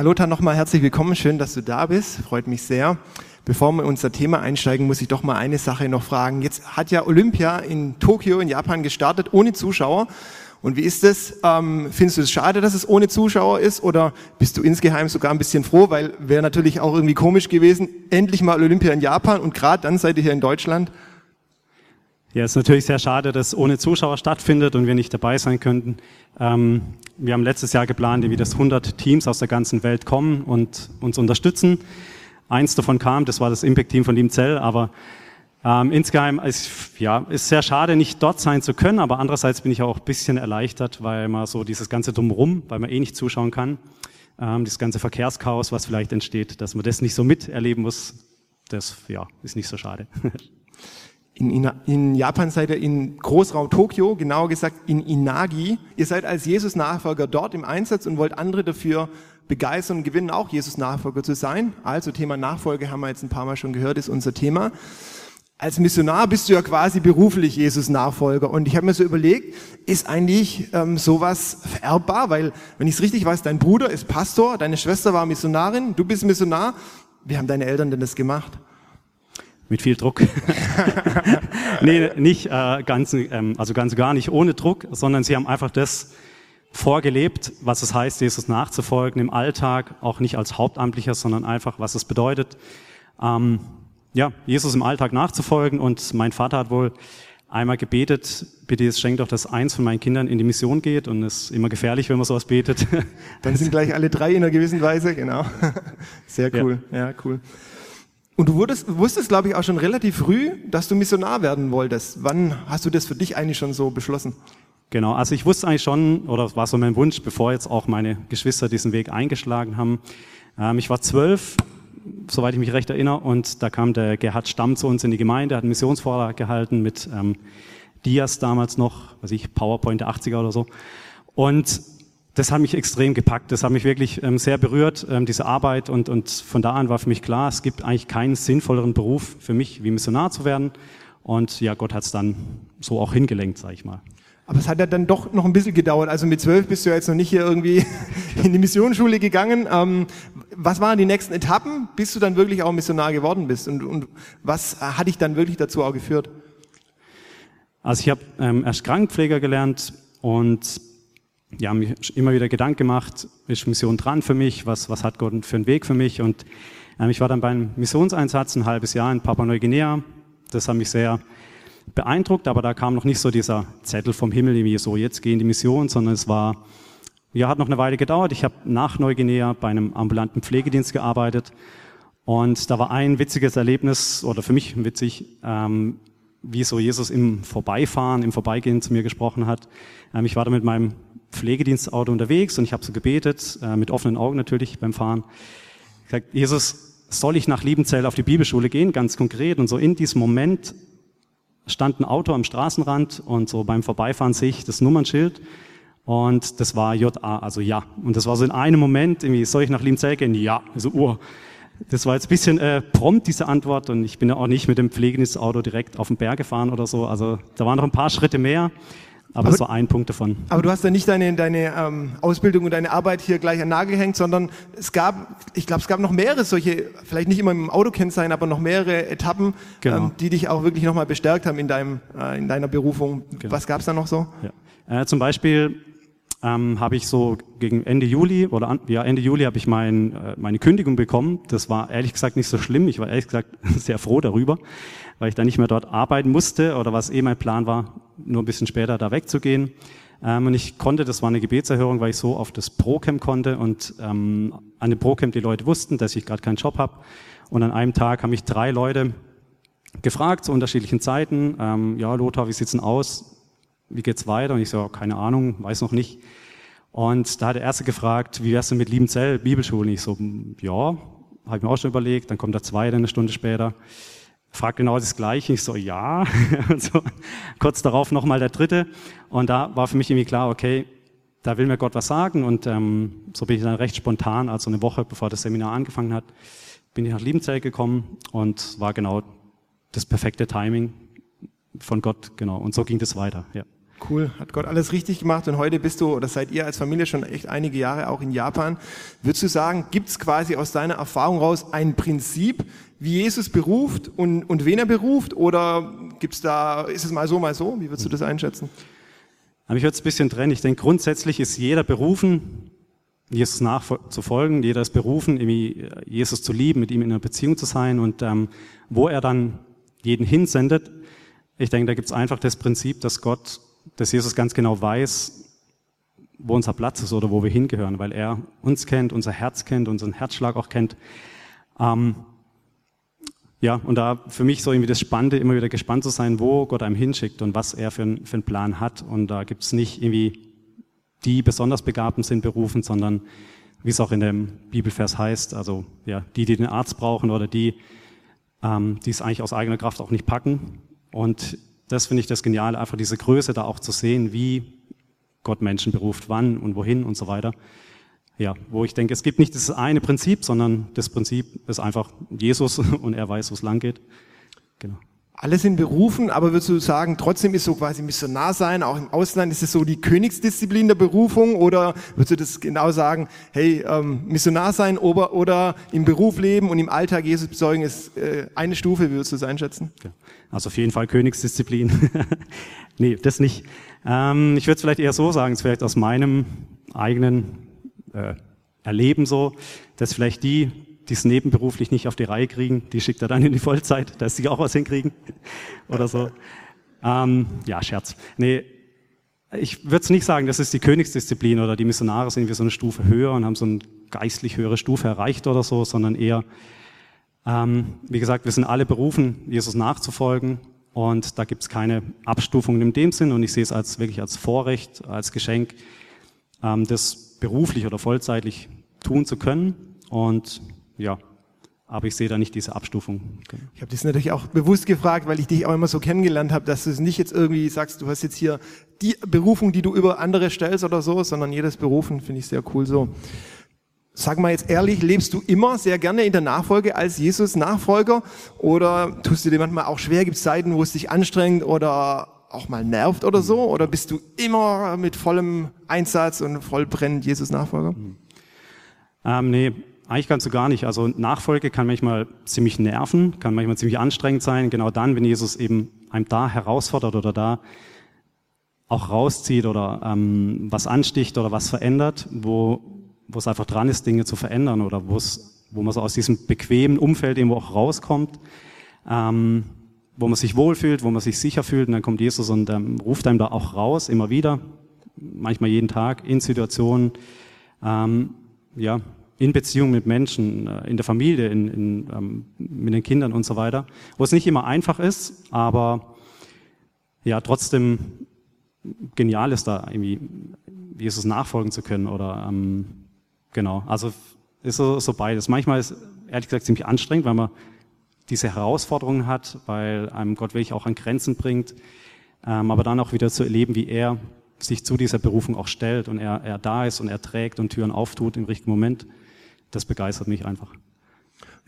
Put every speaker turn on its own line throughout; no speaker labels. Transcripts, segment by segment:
Ja, Lothar, nochmal herzlich willkommen. Schön, dass du da bist. Freut mich sehr. Bevor wir in unser Thema einsteigen, muss ich doch mal eine Sache noch fragen. Jetzt hat ja Olympia in Tokio in Japan gestartet, ohne Zuschauer. Und wie ist das? Ähm, findest du es schade, dass es ohne Zuschauer ist? Oder bist du insgeheim sogar ein bisschen froh? Weil wäre natürlich auch irgendwie komisch gewesen. Endlich mal Olympia in Japan und gerade dann seid ihr hier in Deutschland.
Ja, es ist natürlich sehr schade, dass ohne Zuschauer stattfindet und wir nicht dabei sein könnten. Ähm, wir haben letztes Jahr geplant, wie das 100 Teams aus der ganzen Welt kommen und uns unterstützen. Eins davon kam, das war das Impact-Team von Liebenzell, aber ähm, insgeheim ist ja ist sehr schade, nicht dort sein zu können, aber andererseits bin ich auch ein bisschen erleichtert, weil man so dieses ganze Drumherum, weil man eh nicht zuschauen kann, ähm, das ganze Verkehrschaos, was vielleicht entsteht, dass man das nicht so miterleben muss, das ja ist nicht so schade.
In, in, in, Japan seid ihr in Großraum Tokio, genauer gesagt in Inagi. Ihr seid als Jesus-Nachfolger dort im Einsatz und wollt andere dafür begeistern und gewinnen, auch Jesus-Nachfolger zu sein. Also Thema Nachfolge haben wir jetzt ein paar Mal schon gehört, ist unser Thema. Als Missionar bist du ja quasi beruflich Jesus-Nachfolger. Und ich habe mir so überlegt, ist eigentlich ähm, sowas vererbbar? Weil, wenn ich es richtig weiß, dein Bruder ist Pastor, deine Schwester war Missionarin, du bist Missionar. Wie haben deine Eltern denn das gemacht?
Mit viel Druck. nee, nicht äh, ganz, ähm, also ganz gar nicht ohne Druck, sondern sie haben einfach das vorgelebt, was es heißt, Jesus nachzufolgen im Alltag, auch nicht als Hauptamtlicher, sondern einfach, was es bedeutet, ähm, ja, Jesus im Alltag nachzufolgen. Und mein Vater hat wohl einmal gebetet, bitte jetzt schenkt doch, dass eins von meinen Kindern in die Mission geht. Und es ist immer gefährlich, wenn man sowas betet.
Dann sind gleich alle drei in einer gewissen Weise, genau. Sehr cool, ja, ja cool. Und du wurdest, wusstest, glaube ich, auch schon relativ früh, dass du Missionar werden wolltest. Wann hast du das für dich eigentlich schon so beschlossen?
Genau, also ich wusste eigentlich schon, oder das war so mein Wunsch, bevor jetzt auch meine Geschwister diesen Weg eingeschlagen haben. Ähm, ich war zwölf, soweit ich mich recht erinnere, und da kam der Gerhard Stamm zu uns in die Gemeinde, hat einen Missionsvortrag gehalten mit ähm, Dias damals noch, weiß ich, PowerPoint der 80er oder so. Und das hat mich extrem gepackt, das hat mich wirklich ähm, sehr berührt, ähm, diese Arbeit. Und, und von da an war für mich klar, es gibt eigentlich keinen sinnvolleren Beruf für mich, wie Missionar zu werden. Und ja, Gott hat es dann so auch hingelenkt, sage ich mal.
Aber es hat ja dann doch noch ein bisschen gedauert. Also mit zwölf bist du ja jetzt noch nicht hier irgendwie in die Missionsschule gegangen. Ähm, was waren die nächsten Etappen, bis du dann wirklich auch Missionar geworden bist? Und, und was hat dich dann wirklich dazu auch geführt?
Also ich habe ähm, erst Krankenpfleger gelernt und ja, mich immer wieder Gedanken gemacht, ist Mission dran für mich, was, was hat Gott für einen Weg für mich? Und ähm, ich war dann beim Missionseinsatz ein halbes Jahr in Papua-Neuguinea. Das hat mich sehr beeindruckt, aber da kam noch nicht so dieser Zettel vom Himmel, wie so, jetzt gehen die Mission, sondern es war, ja, hat noch eine Weile gedauert. Ich habe nach Neuguinea bei einem ambulanten Pflegedienst gearbeitet und da war ein witziges Erlebnis, oder für mich witzig, ähm, wie so Jesus im Vorbeifahren, im Vorbeigehen zu mir gesprochen hat. Ähm, ich war da mit meinem Pflegedienstauto unterwegs und ich habe so gebetet, äh, mit offenen Augen natürlich beim Fahren. Ich gesagt, Jesus, soll ich nach Liebenzell auf die Bibelschule gehen, ganz konkret? Und so in diesem Moment stand ein Auto am Straßenrand und so beim Vorbeifahren sehe ich das Nummernschild und das war JA, also ja. Und das war so in einem Moment, irgendwie, soll ich nach Liebenzell gehen? Ja. Also, oh. Das war jetzt ein bisschen äh, prompt, diese Antwort und ich bin ja auch nicht mit dem Pflegedienstauto direkt auf den Berg gefahren oder so. Also da waren noch ein paar Schritte mehr. Aber, aber das war ein Punkt davon.
Aber du hast ja nicht deine, deine ähm, Ausbildung und deine Arbeit hier gleich an Nagel gehängt, sondern es gab, ich glaube, es gab noch mehrere solche, vielleicht nicht immer im Autokennzeichen, aber noch mehrere Etappen, genau. ähm, die dich auch wirklich nochmal bestärkt haben in, deinem, äh, in deiner Berufung. Genau. Was gab es da noch so?
Ja. Äh, zum Beispiel ähm, habe ich so gegen Ende Juli oder an, ja Ende Juli habe ich mein, äh, meine Kündigung bekommen. Das war ehrlich gesagt nicht so schlimm. Ich war ehrlich gesagt sehr froh darüber, weil ich dann nicht mehr dort arbeiten musste oder was eh mein Plan war, nur ein bisschen später da wegzugehen. Ähm, und ich konnte, das war eine Gebetserhörung, weil ich so auf das Procamp konnte und ähm, an dem Procamp die Leute wussten, dass ich gerade keinen Job habe. Und an einem Tag haben mich drei Leute gefragt zu unterschiedlichen Zeiten. Ähm, ja, Lothar, wie sieht's denn aus? Wie geht's weiter? Und ich so, keine Ahnung, weiß noch nicht. Und da hat der Erste gefragt, wie wär's denn mit Liebenzell, Bibelschule? ich so, ja, habe ich mir auch schon überlegt. Dann kommt der Zweite eine Stunde später, fragt genau das Gleiche. Ich so, ja. Und so, kurz darauf nochmal der Dritte. Und da war für mich irgendwie klar, okay, da will mir Gott was sagen. Und ähm, so bin ich dann recht spontan, also eine Woche bevor das Seminar angefangen hat, bin ich nach Liebenzell gekommen und war genau das perfekte Timing von Gott, genau. Und so ging das weiter, ja.
Cool, hat Gott alles richtig gemacht und heute bist du oder seid ihr als Familie schon echt einige Jahre auch in Japan. Würdest du sagen, gibt es quasi aus deiner Erfahrung raus ein Prinzip, wie Jesus beruft und, und wen er beruft oder gibt's da, ist es mal so, mal so? Wie würdest du das einschätzen?
Ich würde es ein bisschen trennen. Ich denke, grundsätzlich ist jeder berufen, Jesus nachzufolgen. Jeder ist berufen, irgendwie Jesus zu lieben, mit ihm in einer Beziehung zu sein und ähm, wo er dann jeden hinsendet. Ich denke, da gibt es einfach das Prinzip, dass Gott dass Jesus ganz genau weiß, wo unser Platz ist oder wo wir hingehören, weil er uns kennt, unser Herz kennt, unseren Herzschlag auch kennt. Ähm, ja, und da für mich so irgendwie das Spannende, immer wieder gespannt zu sein, wo Gott einem hinschickt und was er für, ein, für einen Plan hat. Und da gibt es nicht irgendwie die besonders Begabten sind berufen, sondern wie es auch in dem Bibelvers heißt, also ja, die, die den Arzt brauchen oder die, ähm, die es eigentlich aus eigener Kraft auch nicht packen. Und das finde ich das Geniale, einfach diese Größe da auch zu sehen, wie Gott Menschen beruft, wann und wohin und so weiter. Ja, wo ich denke, es gibt nicht das eine Prinzip, sondern das Prinzip ist einfach Jesus und er weiß, wo es lang geht.
Genau. Alle sind berufen, aber würdest du sagen, trotzdem ist so quasi Missionar sein, auch im Ausland, ist es so die Königsdisziplin der Berufung oder würdest du das genau sagen, hey, ähm, Missionar sein oder, oder im Beruf leben und im Alltag Jesus bezeugen ist äh, eine Stufe, würdest du es einschätzen?
Also auf jeden Fall Königsdisziplin. nee, das nicht. Ähm, ich würde es vielleicht eher so sagen, es vielleicht aus meinem eigenen äh, Erleben so, dass vielleicht die, die es nebenberuflich nicht auf die Reihe kriegen, die schickt er dann in die Vollzeit, dass sie auch was hinkriegen oder so. Ähm, ja, Scherz. Nee, ich würde es nicht sagen, das ist die Königsdisziplin oder die Missionare sind wir so eine Stufe höher und haben so eine geistlich höhere Stufe erreicht oder so, sondern eher, ähm, wie gesagt, wir sind alle berufen, Jesus nachzufolgen und da gibt es keine Abstufungen in dem Sinn und ich sehe es als wirklich als Vorrecht, als Geschenk, ähm, das beruflich oder vollzeitlich tun zu können und ja, aber ich sehe da nicht diese Abstufung.
Ich habe das natürlich auch bewusst gefragt, weil ich dich auch immer so kennengelernt habe, dass du es nicht jetzt irgendwie sagst, du hast jetzt hier die Berufung, die du über andere stellst oder so, sondern jedes Berufen finde ich sehr cool so. Sag mal jetzt ehrlich, lebst du immer sehr gerne in der Nachfolge als Jesus-Nachfolger oder tust du dir manchmal auch schwer? Gibt es Zeiten, wo es dich anstrengt oder auch mal nervt oder so? Oder bist du immer mit vollem Einsatz und voll brennend Jesus-Nachfolger?
Ähm, nee, eigentlich kannst du gar nicht. Also Nachfolge kann manchmal ziemlich nerven, kann manchmal ziemlich anstrengend sein. Genau dann, wenn Jesus eben einem da herausfordert oder da auch rauszieht oder ähm, was ansticht oder was verändert, wo, wo es einfach dran ist, Dinge zu verändern oder wo es, wo man so aus diesem bequemen Umfeld irgendwo auch rauskommt, ähm, wo man sich wohlfühlt, wo man sich sicher fühlt und dann kommt Jesus und ähm, ruft einem da auch raus, immer wieder, manchmal jeden Tag in Situationen, ähm, ja, in Beziehung mit Menschen, äh, in der Familie, in, in, ähm, mit den Kindern und so weiter, wo es nicht immer einfach ist, aber ja, trotzdem genial ist da irgendwie Jesus nachfolgen zu können oder ähm, genau, also ist so, so beides. Manchmal ist ehrlich gesagt ziemlich anstrengend, weil man diese Herausforderungen hat, weil einem Gott wirklich auch an Grenzen bringt, ähm, aber dann auch wieder zu erleben, wie er sich zu dieser Berufung auch stellt und er, er da ist und er trägt und Türen auftut im richtigen Moment das begeistert mich einfach.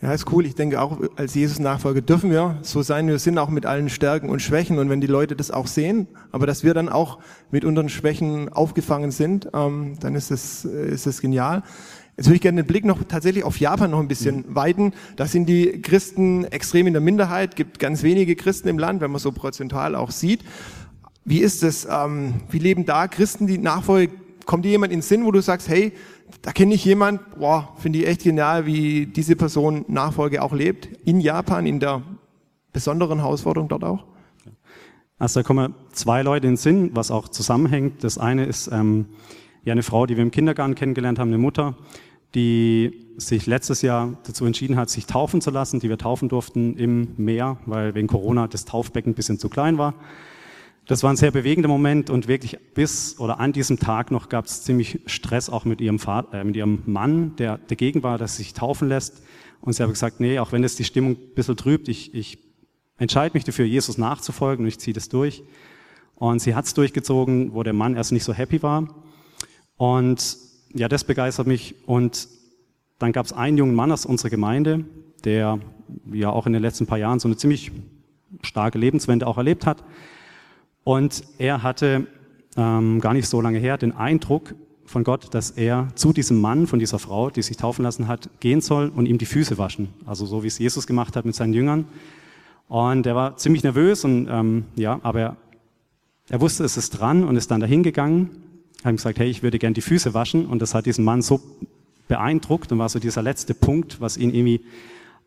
Ja, ist cool. Ich denke auch als Jesus-Nachfolger dürfen wir so sein. Wir sind auch mit allen Stärken und Schwächen und wenn die Leute das auch sehen, aber dass wir dann auch mit unseren Schwächen aufgefangen sind, ähm, dann ist das, ist das genial. Jetzt würde ich gerne den Blick noch tatsächlich auf Japan noch ein bisschen mhm. weiten. Da sind die Christen extrem in der Minderheit, gibt ganz wenige Christen im Land, wenn man so prozentual auch sieht. Wie ist es? Ähm, wie leben da Christen, die Nachfolge? Kommt dir jemand in den Sinn, wo du sagst, hey, da kenne ich jemand, boah, finde ich echt genial, wie diese Person Nachfolge auch lebt, in Japan, in der besonderen Herausforderung dort auch.
Also da kommen zwei Leute in den Sinn, was auch zusammenhängt. Das eine ist ähm, ja eine Frau, die wir im Kindergarten kennengelernt haben, eine Mutter, die sich letztes Jahr dazu entschieden hat, sich taufen zu lassen, die wir taufen durften im Meer, weil wegen Corona das Taufbecken ein bisschen zu klein war. Das war ein sehr bewegender Moment und wirklich bis oder an diesem Tag noch gab es ziemlich Stress auch mit ihrem, Vater, äh, mit ihrem Mann, der dagegen war, dass sie sich taufen lässt. Und sie hat gesagt, nee, auch wenn es die Stimmung ein bisschen trübt, ich, ich entscheide mich dafür, Jesus nachzufolgen und ich ziehe das durch. Und sie hat es durchgezogen, wo der Mann erst nicht so happy war. Und ja, das begeistert mich. Und dann gab es einen jungen Mann aus unserer Gemeinde, der ja auch in den letzten paar Jahren so eine ziemlich starke Lebenswende auch erlebt hat. Und er hatte ähm, gar nicht so lange her den Eindruck von Gott, dass er zu diesem Mann, von dieser Frau, die sich taufen lassen hat, gehen soll und ihm die Füße waschen. Also so wie es Jesus gemacht hat mit seinen Jüngern. Und er war ziemlich nervös und ähm, ja, aber er, er wusste, es ist dran und ist dann dahin gegangen, hat ihm gesagt, hey, ich würde gern die Füße waschen. Und das hat diesen Mann so beeindruckt und war so dieser letzte Punkt, was ihn irgendwie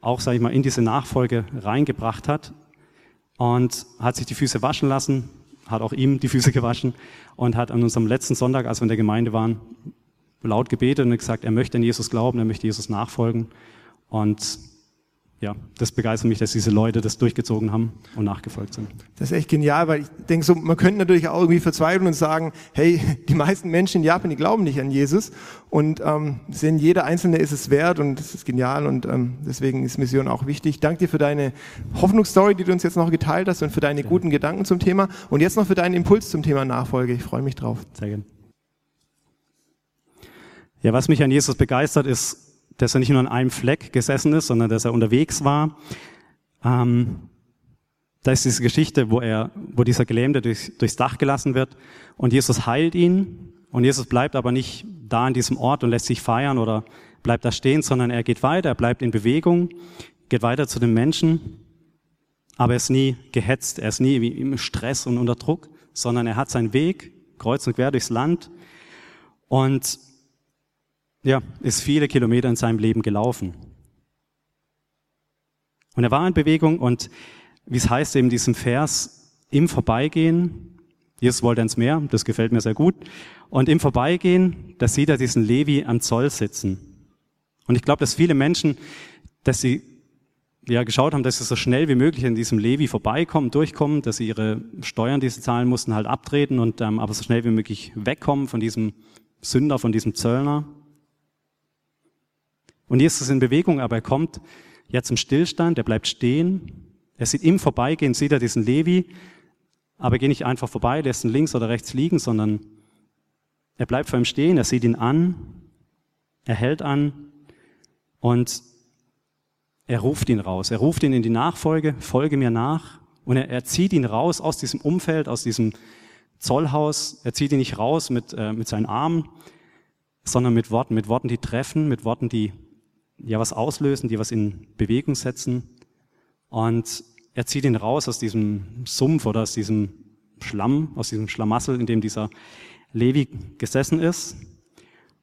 auch, sage ich mal, in diese Nachfolge reingebracht hat. Und hat sich die Füße waschen lassen, hat auch ihm die Füße gewaschen und hat an unserem letzten Sonntag, als wir in der Gemeinde waren, laut gebetet und gesagt, er möchte an Jesus glauben, er möchte Jesus nachfolgen. Und ja, das begeistert mich, dass diese Leute das durchgezogen haben und nachgefolgt sind.
Das ist echt genial, weil ich denke so, man könnte natürlich auch irgendwie verzweifeln und sagen, hey, die meisten Menschen in Japan, die glauben nicht an Jesus und ähm, sehen, jeder Einzelne ist es wert und das ist genial und ähm, deswegen ist Mission auch wichtig. Danke dir für deine Hoffnungsstory, die du uns jetzt noch geteilt hast und für deine guten Gedanken zum Thema und jetzt noch für deinen Impuls zum Thema Nachfolge. Ich freue mich drauf. Sehr gerne.
Ja, was mich an Jesus begeistert, ist dass er nicht nur an einem Fleck gesessen ist, sondern dass er unterwegs war. Ähm, da ist diese Geschichte, wo er, wo dieser Gelähmte durch, durchs Dach gelassen wird und Jesus heilt ihn und Jesus bleibt aber nicht da an diesem Ort und lässt sich feiern oder bleibt da stehen, sondern er geht weiter, er bleibt in Bewegung, geht weiter zu den Menschen, aber er ist nie gehetzt, er ist nie im Stress und unter Druck, sondern er hat seinen Weg kreuz und quer durchs Land und ja, ist viele Kilometer in seinem Leben gelaufen. Und er war in Bewegung und wie es heißt eben diesem Vers, im Vorbeigehen, Jesus wollte ins Meer, das gefällt mir sehr gut, und im Vorbeigehen, da sieht er diesen Levi am Zoll sitzen. Und ich glaube, dass viele Menschen, dass sie ja, geschaut haben, dass sie so schnell wie möglich an diesem Levi vorbeikommen, durchkommen, dass sie ihre Steuern, die sie zahlen mussten, halt abtreten und ähm, aber so schnell wie möglich wegkommen von diesem Sünder, von diesem Zöllner. Und Jesus ist in Bewegung, aber er kommt ja zum Stillstand, er bleibt stehen. Er sieht im Vorbeigehen, sieht er diesen Levi, aber er geht nicht einfach vorbei, lässt ihn links oder rechts liegen, sondern er bleibt vor ihm stehen, er sieht ihn an, er hält an und er ruft ihn raus. Er ruft ihn in die Nachfolge, folge mir nach. Und er, er zieht ihn raus aus diesem Umfeld, aus diesem Zollhaus. Er zieht ihn nicht raus mit, äh, mit seinen Armen, sondern mit Worten, mit Worten, die treffen, mit Worten, die ja was auslösen, die was in Bewegung setzen. Und er zieht ihn raus aus diesem Sumpf oder aus diesem Schlamm, aus diesem Schlamassel, in dem dieser Levi gesessen ist.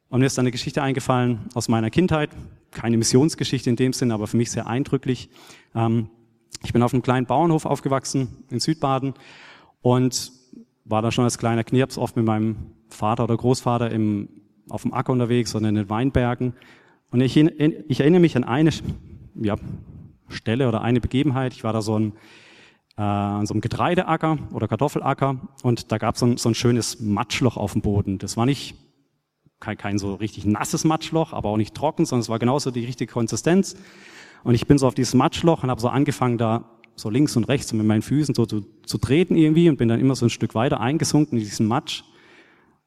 Und mir ist eine Geschichte eingefallen aus meiner Kindheit, keine Missionsgeschichte in dem Sinn, aber für mich sehr eindrücklich. Ähm, ich bin auf einem kleinen Bauernhof aufgewachsen in Südbaden und war da schon als kleiner Knirps oft mit meinem Vater oder Großvater im, auf dem Acker unterwegs oder in den Weinbergen und ich, ich erinnere mich an eine ja, Stelle oder eine Begebenheit. Ich war da so ein, äh, an so einem Getreideacker oder Kartoffelacker und da gab so es so ein schönes Matschloch auf dem Boden. Das war nicht kein, kein so richtig nasses Matschloch, aber auch nicht trocken, sondern es war genauso die richtige Konsistenz. Und ich bin so auf dieses Matschloch und habe so angefangen, da so links und rechts mit meinen Füßen so zu, zu treten irgendwie und bin dann immer so ein Stück weiter eingesunken in diesen Matsch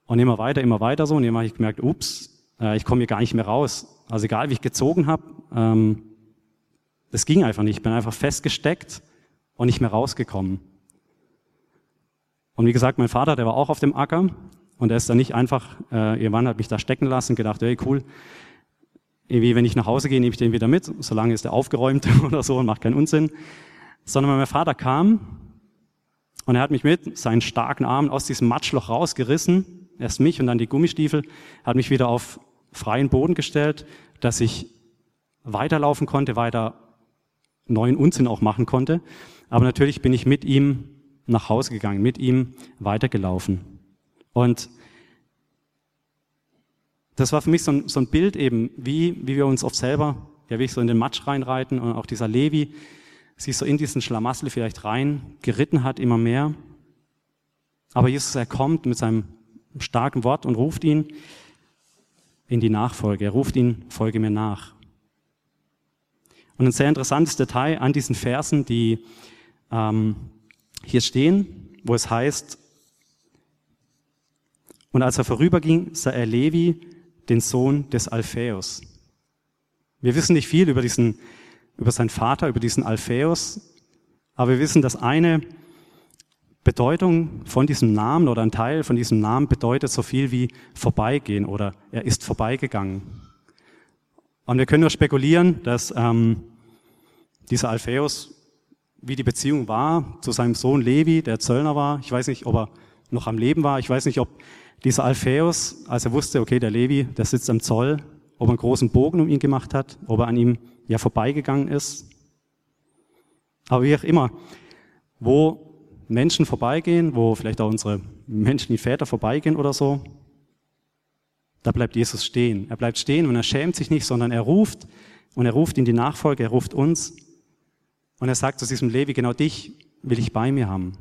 und immer weiter, immer weiter so. Und immer habe ich gemerkt, ups, äh, ich komme hier gar nicht mehr raus. Also egal, wie ich gezogen habe, ähm, das ging einfach nicht. Ich bin einfach festgesteckt und nicht mehr rausgekommen. Und wie gesagt, mein Vater, der war auch auf dem Acker und er ist dann nicht einfach, äh, ihr Mann hat mich da stecken lassen, gedacht, hey cool, irgendwie wenn ich nach Hause gehe, nehme ich den wieder mit, solange ist er aufgeräumt oder so und macht keinen Unsinn. Sondern mein Vater kam und er hat mich mit seinen starken Armen aus diesem Matschloch rausgerissen, erst mich und dann die Gummistiefel, hat mich wieder auf freien Boden gestellt, dass ich weiterlaufen konnte, weiter neuen Unsinn auch machen konnte. Aber natürlich bin ich mit ihm nach Hause gegangen, mit ihm weitergelaufen. Und das war für mich so ein, so ein Bild eben, wie, wie wir uns oft selber, ja, wie ich so in den Matsch reinreiten und auch dieser Levi sich so in diesen Schlamassel vielleicht rein geritten hat, immer mehr. Aber Jesus, er kommt mit seinem starken Wort und ruft ihn in die Nachfolge. Er ruft ihn, folge mir nach. Und ein sehr interessantes Detail an diesen Versen, die ähm, hier stehen, wo es heißt, und als er vorüberging, sah er Levi, den Sohn des Alphaeus. Wir wissen nicht viel über diesen, über seinen Vater, über diesen Alphaeus, aber wir wissen, dass eine Bedeutung von diesem Namen oder ein Teil von diesem Namen bedeutet so viel wie vorbeigehen oder er ist vorbeigegangen. Und wir können nur spekulieren, dass ähm, dieser Alphaeus, wie die Beziehung war zu seinem Sohn Levi, der Zöllner war. Ich weiß nicht, ob er noch am Leben war. Ich weiß nicht, ob dieser Alphaeus, als er wusste, okay, der Levi, der sitzt am Zoll, ob er einen großen Bogen um ihn gemacht hat, ob er an ihm ja vorbeigegangen ist. Aber wie auch immer, wo Menschen vorbeigehen, wo vielleicht auch unsere menschlichen Väter vorbeigehen oder so, da bleibt Jesus stehen. Er bleibt stehen und er schämt sich nicht, sondern er ruft und er ruft in die Nachfolge, er ruft uns und er sagt zu diesem Levi, genau dich will ich bei mir haben.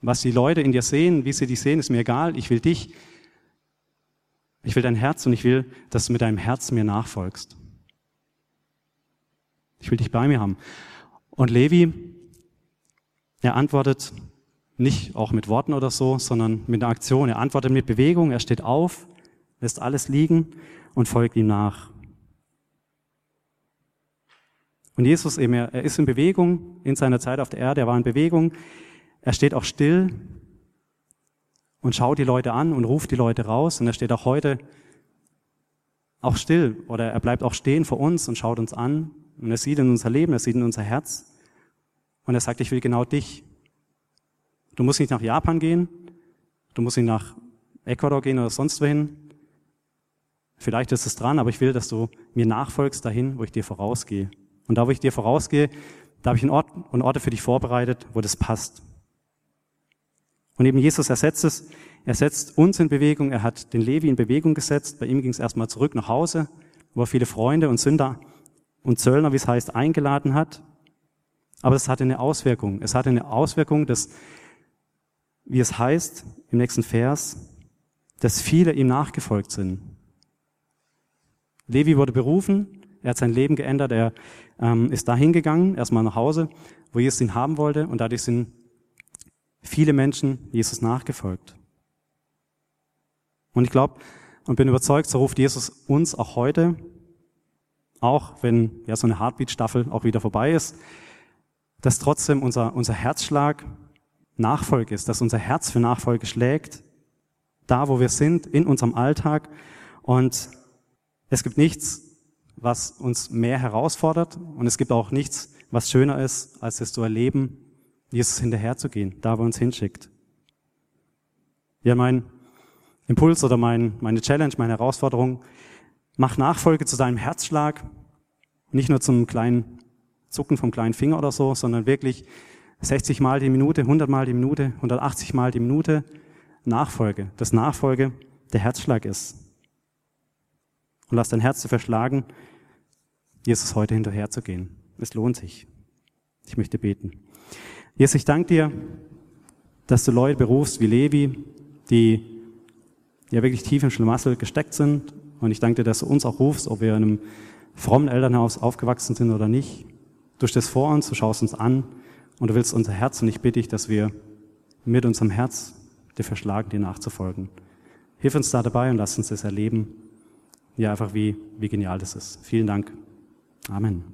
Was die Leute in dir sehen, wie sie dich sehen, ist mir egal. Ich will dich. Ich will dein Herz und ich will, dass du mit deinem Herz mir nachfolgst. Ich will dich bei mir haben. Und Levi, er antwortet nicht auch mit Worten oder so, sondern mit einer Aktion. Er antwortet mit Bewegung, er steht auf, lässt alles liegen und folgt ihm nach. Und Jesus eben, er ist in Bewegung in seiner Zeit auf der Erde, er war in Bewegung. Er steht auch still und schaut die Leute an und ruft die Leute raus. Und er steht auch heute auch still oder er bleibt auch stehen vor uns und schaut uns an. Und er sieht in unser Leben, er sieht in unser Herz. Und er sagt, ich will genau dich. Du musst nicht nach Japan gehen, du musst nicht nach Ecuador gehen oder sonst wohin. Vielleicht ist es dran, aber ich will, dass du mir nachfolgst dahin, wo ich dir vorausgehe. Und da, wo ich dir vorausgehe, da habe ich einen Ort und Orte für dich vorbereitet, wo das passt. Und eben Jesus ersetzt es, er setzt uns in Bewegung, er hat den Levi in Bewegung gesetzt, bei ihm ging es erstmal zurück nach Hause, wo er viele Freunde und Sünder und Zöllner, wie es heißt, eingeladen hat. Aber es hatte eine Auswirkung. Es hatte eine Auswirkung, dass, wie es heißt im nächsten Vers, dass viele ihm nachgefolgt sind. Levi wurde berufen, er hat sein Leben geändert, er ähm, ist dahin gegangen, erstmal nach Hause, wo Jesus ihn haben wollte, und dadurch sind viele Menschen Jesus nachgefolgt. Und ich glaube und bin überzeugt, so ruft Jesus uns auch heute, auch wenn ja so eine Heartbeat-Staffel auch wieder vorbei ist, dass trotzdem unser, unser Herzschlag Nachfolge ist, dass unser Herz für Nachfolge schlägt, da wo wir sind, in unserem Alltag. Und es gibt nichts, was uns mehr herausfordert und es gibt auch nichts, was schöner ist, als es zu erleben, Jesus hinterherzugehen, da wo er uns hinschickt. Ja, mein Impuls oder mein, meine Challenge, meine Herausforderung, mach Nachfolge zu deinem Herzschlag, nicht nur zum kleinen Zucken vom kleinen Finger oder so, sondern wirklich 60 Mal die Minute, 100 Mal die Minute, 180 Mal die Minute Nachfolge. Das Nachfolge der Herzschlag ist. Und lass dein Herz zu verschlagen, Jesus heute hinterher zu gehen. Es lohnt sich. Ich möchte beten. Jesus, ich danke dir, dass du Leute berufst wie Levi, die ja wirklich tief im Schlamassel gesteckt sind. Und ich danke dir, dass du uns auch rufst, ob wir in einem frommen Elternhaus aufgewachsen sind oder nicht. Du stehst vor uns, du schaust uns an und du willst unser Herz und ich bitte dich, dass wir mit unserem Herz dir verschlagen, dir nachzufolgen. Hilf uns da dabei und lass uns das erleben. Ja, einfach wie, wie genial das ist. Vielen Dank. Amen.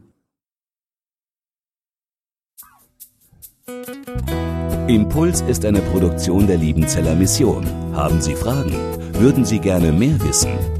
Impuls ist eine Produktion der Liebenzeller Mission. Haben Sie Fragen? Würden Sie gerne mehr wissen?